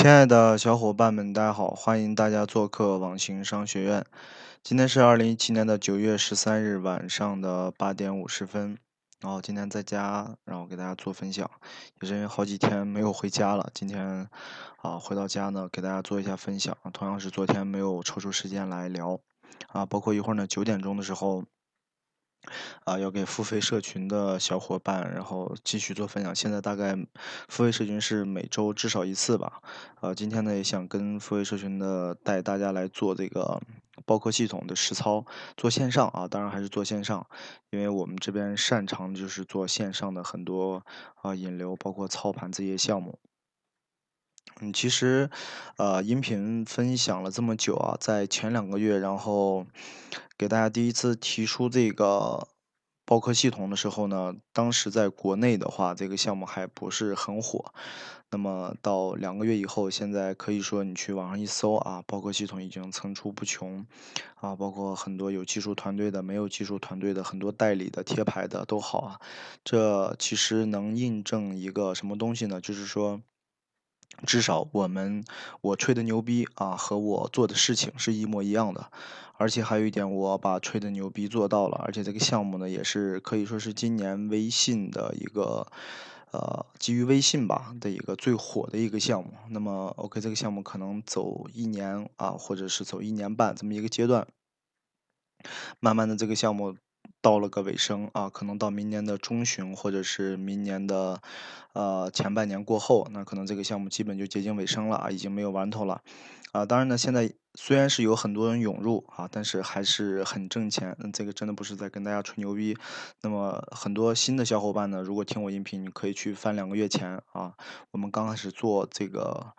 亲爱的小伙伴们，大家好！欢迎大家做客网行商学院。今天是二零一七年的九月十三日晚上的八点五十分。然后今天在家，然后给大家做分享，也是因为好几天没有回家了。今天啊，回到家呢，给大家做一下分享。同样是昨天没有抽出时间来聊啊，包括一会儿呢九点钟的时候。啊，要给付费社群的小伙伴，然后继续做分享。现在大概付费社群是每周至少一次吧。呃，今天呢也想跟付费社群的带大家来做这个包括系统的实操，做线上啊，当然还是做线上，因为我们这边擅长就是做线上的很多啊引流，包括操盘这些项目。嗯，其实，呃，音频分享了这么久啊，在前两个月，然后给大家第一次提出这个报课系统的时候呢，当时在国内的话，这个项目还不是很火。那么到两个月以后，现在可以说你去网上一搜啊，报课系统已经层出不穷啊，包括很多有技术团队的、没有技术团队的、很多代理的、贴牌的都好啊。这其实能印证一个什么东西呢？就是说。至少我们我吹的牛逼啊，和我做的事情是一模一样的，而且还有一点，我把吹的牛逼做到了，而且这个项目呢，也是可以说是今年微信的一个呃基于微信吧的一个最火的一个项目。那么，OK，这个项目可能走一年啊，或者是走一年半这么一个阶段，慢慢的这个项目。到了个尾声啊，可能到明年的中旬，或者是明年的，呃前半年过后，那可能这个项目基本就接近尾声了啊，已经没有玩头了，啊，当然呢，现在虽然是有很多人涌入啊，但是还是很挣钱，嗯，这个真的不是在跟大家吹牛逼。那么很多新的小伙伴呢，如果听我音频，你可以去翻两个月前啊，我们刚开始做这个，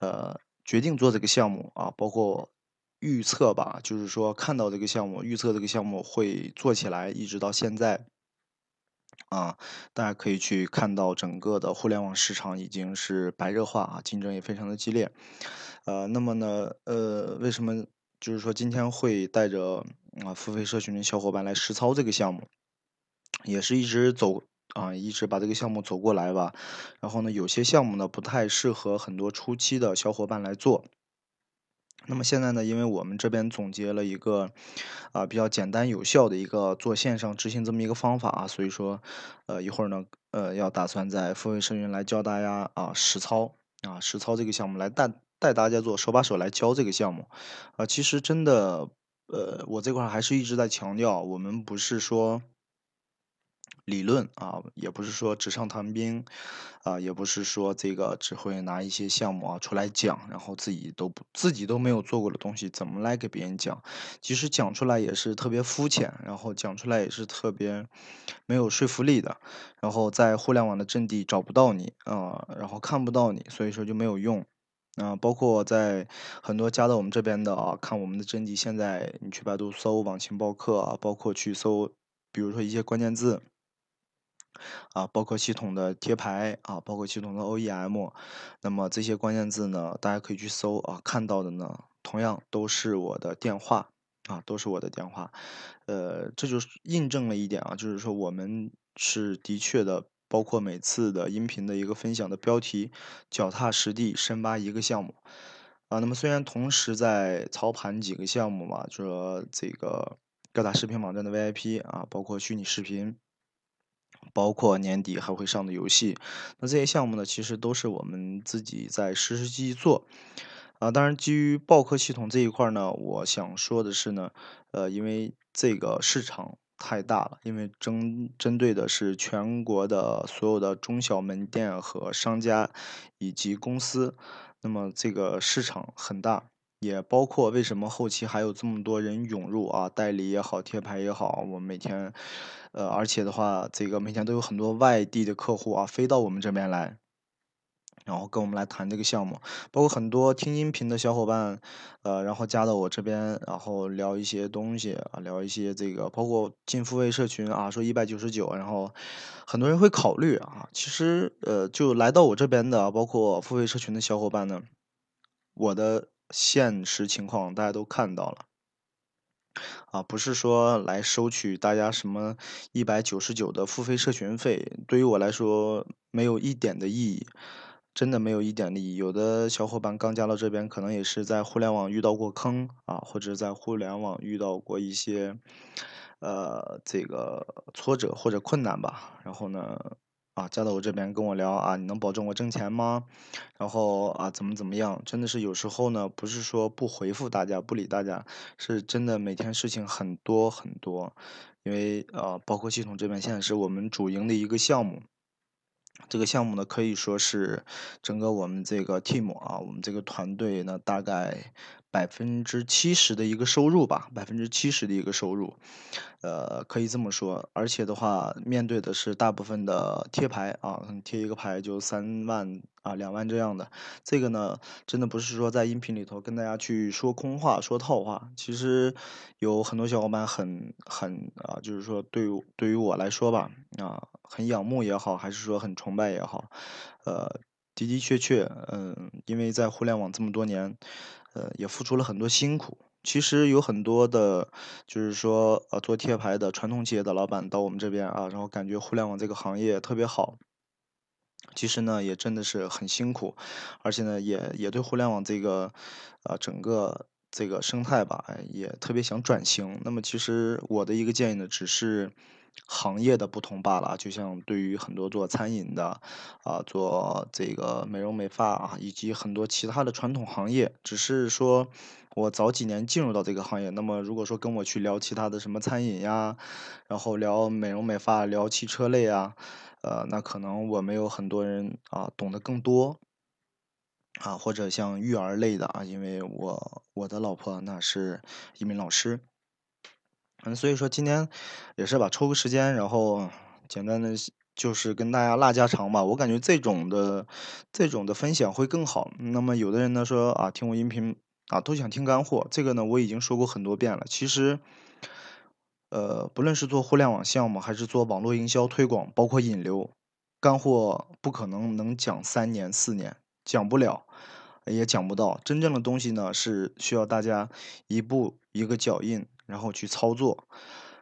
呃，决定做这个项目啊，包括。预测吧，就是说看到这个项目，预测这个项目会做起来，一直到现在，啊，大家可以去看到整个的互联网市场已经是白热化啊，竞争也非常的激烈，呃，那么呢，呃，为什么就是说今天会带着啊付费社群的小伙伴来实操这个项目，也是一直走啊，一直把这个项目走过来吧，然后呢，有些项目呢不太适合很多初期的小伙伴来做。那么现在呢，因为我们这边总结了一个啊比较简单有效的一个做线上执行这么一个方法啊，所以说呃一会儿呢呃要打算在付费社群来教大家啊实操啊实操这个项目来带带大家做手把手来教这个项目啊，其实真的呃我这块还是一直在强调，我们不是说。理论啊，也不是说纸上谈兵，啊，也不是说这个只会拿一些项目啊出来讲，然后自己都不自己都没有做过的东西，怎么来给别人讲？即使讲出来也是特别肤浅，然后讲出来也是特别没有说服力的，然后在互联网的阵地找不到你啊，然后看不到你，所以说就没有用啊。包括在很多加到我们这边的啊，看我们的阵地，现在你去百度搜网情报课啊，包括去搜，比如说一些关键字。啊，包括系统的贴牌啊，包括系统的 OEM，那么这些关键字呢，大家可以去搜啊，看到的呢，同样都是我的电话啊，都是我的电话。呃，这就是印证了一点啊，就是说我们是的确的，包括每次的音频的一个分享的标题，脚踏实地深挖一个项目啊。那么虽然同时在操盘几个项目嘛，就说这个各大视频网站的 VIP 啊，包括虚拟视频。包括年底还会上的游戏，那这些项目呢，其实都是我们自己在实实际际做，啊，当然基于报课系统这一块呢，我想说的是呢，呃，因为这个市场太大了，因为针针对的是全国的所有的中小门店和商家以及公司，那么这个市场很大。也包括为什么后期还有这么多人涌入啊，代理也好，贴牌也好，我每天，呃，而且的话，这个每天都有很多外地的客户啊，飞到我们这边来，然后跟我们来谈这个项目，包括很多听音频的小伙伴，呃，然后加到我这边，然后聊一些东西啊，聊一些这个，包括进付费社群啊，说一百九十九，然后很多人会考虑啊，其实呃，就来到我这边的，包括付费社群的小伙伴呢，我的。现实情况大家都看到了，啊，不是说来收取大家什么一百九十九的付费社群费，对于我来说没有一点的意义。真的没有一点利益。有的小伙伴刚加到这边，可能也是在互联网遇到过坑啊，或者在互联网遇到过一些呃这个挫折或者困难吧。然后呢，啊，加到我这边跟我聊啊，你能保证我挣钱吗？然后啊，怎么怎么样？真的是有时候呢，不是说不回复大家、不理大家，是真的每天事情很多很多。因为啊，包括系统这边现在是我们主营的一个项目。这个项目呢，可以说是整个我们这个 team 啊，我们这个团队呢，大概百分之七十的一个收入吧，百分之七十的一个收入，呃，可以这么说。而且的话，面对的是大部分的贴牌啊，贴一个牌就三万啊、两万这样的。这个呢，真的不是说在音频里头跟大家去说空话、说套话。其实有很多小伙伴很很啊，就是说对于对于我来说吧，啊。很仰慕也好，还是说很崇拜也好，呃，的的确确，嗯，因为在互联网这么多年，呃，也付出了很多辛苦。其实有很多的，就是说，呃，做贴牌的传统企业的老板到我们这边啊，然后感觉互联网这个行业特别好。其实呢，也真的是很辛苦，而且呢，也也对互联网这个，呃，整个这个生态吧，也特别想转型。那么，其实我的一个建议呢，只是。行业的不同罢了，就像对于很多做餐饮的，啊，做这个美容美发啊，以及很多其他的传统行业，只是说我早几年进入到这个行业。那么如果说跟我去聊其他的什么餐饮呀，然后聊美容美发、聊汽车类啊，呃，那可能我没有很多人啊懂得更多，啊，或者像育儿类的啊，因为我我的老婆那是一名老师。嗯，所以说今天也是吧，抽个时间，然后简单的就是跟大家拉家常吧。我感觉这种的这种的分享会更好。那么有的人呢说啊，听我音频啊都想听干货，这个呢我已经说过很多遍了。其实，呃，不论是做互联网项目，还是做网络营销推广，包括引流，干货不可能能讲三年四年，讲不了，也讲不到。真正的东西呢是需要大家一步一个脚印。然后去操作，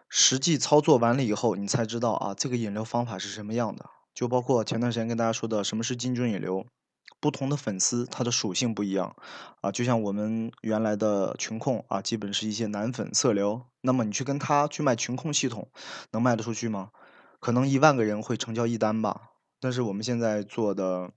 实际操作完了以后，你才知道啊，这个引流方法是什么样的。就包括前段时间跟大家说的，什么是精准引流，不同的粉丝它的属性不一样啊。就像我们原来的群控啊，基本是一些男粉色流，那么你去跟他去卖群控系统，能卖得出去吗？可能一万个人会成交一单吧。但是我们现在做的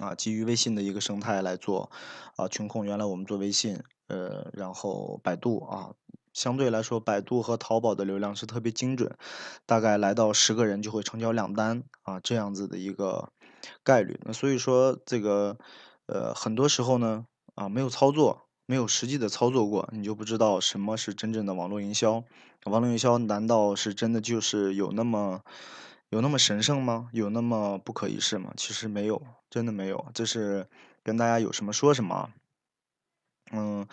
啊，基于微信的一个生态来做啊，群控原来我们做微信，呃，然后百度啊。相对来说，百度和淘宝的流量是特别精准，大概来到十个人就会成交两单啊，这样子的一个概率。那所以说，这个呃，很多时候呢啊，没有操作，没有实际的操作过，你就不知道什么是真正的网络营销。网络营销难道是真的就是有那么有那么神圣吗？有那么不可一世吗？其实没有，真的没有。这是跟大家有什么说什么。嗯。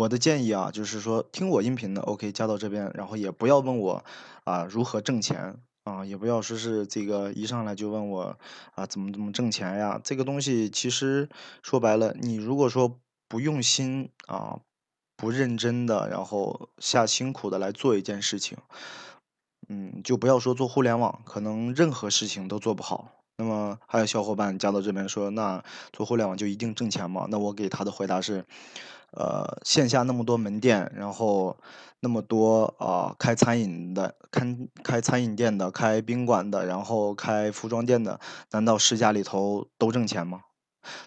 我的建议啊，就是说听我音频的，OK，加到这边，然后也不要问我啊如何挣钱啊，也不要说是这个一上来就问我啊怎么怎么挣钱呀。这个东西其实说白了，你如果说不用心啊，不认真的，然后下辛苦的来做一件事情，嗯，就不要说做互联网，可能任何事情都做不好。那么还有小伙伴加到这边说，那做互联网就一定挣钱吗？那我给他的回答是。呃，线下那么多门店，然后那么多啊，开餐饮的、开开餐饮店的、开宾馆的，然后开服装店的，难道十家里头都挣钱吗？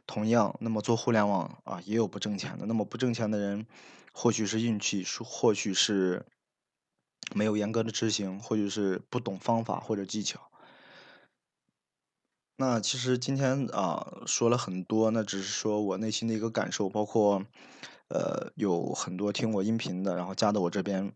同样，那么做互联网啊，也有不挣钱的。那么不挣钱的人，或许是运气，或许是没有严格的执行，或许是不懂方法或者技巧。那其实今天啊说了很多，那只是说我内心的一个感受，包括呃有很多听我音频的，然后加到我这边，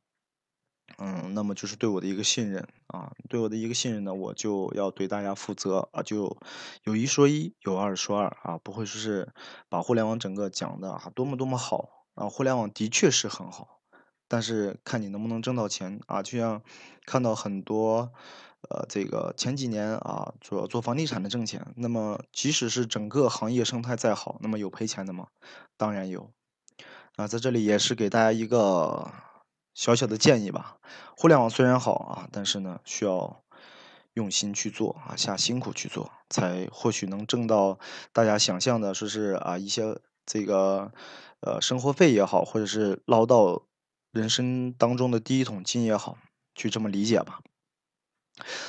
嗯，那么就是对我的一个信任啊，对我的一个信任呢，我就要对大家负责啊，就有一说一，有二说二啊，不会说是把互联网整个讲的啊多么多么好啊，互联网的确是很好，但是看你能不能挣到钱啊，就像看到很多。呃，这个前几年啊，主要做房地产的挣钱。那么，即使是整个行业生态再好，那么有赔钱的吗？当然有。啊，在这里也是给大家一个小小的建议吧。互联网虽然好啊，但是呢，需要用心去做啊，下辛苦去做，才或许能挣到大家想象的说是啊一些这个呃生活费也好，或者是捞到人生当中的第一桶金也好，去这么理解吧。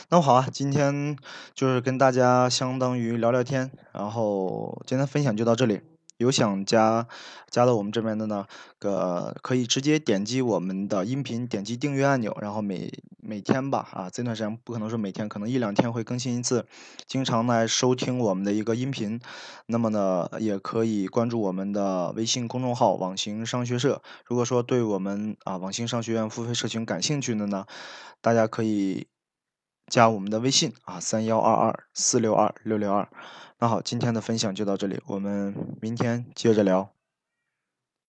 那好啊，今天就是跟大家相当于聊聊天，然后今天分享就到这里。有想加加到我们这边的呢，个可以直接点击我们的音频，点击订阅按钮，然后每每天吧，啊，这段时间不可能说每天，可能一两天会更新一次，经常来收听我们的一个音频。那么呢，也可以关注我们的微信公众号“网行商学社”。如果说对我们啊网行商学院付费社群感兴趣的呢，大家可以。加我们的微信啊，三幺二二四六二六六二。那好，今天的分享就到这里，我们明天接着聊。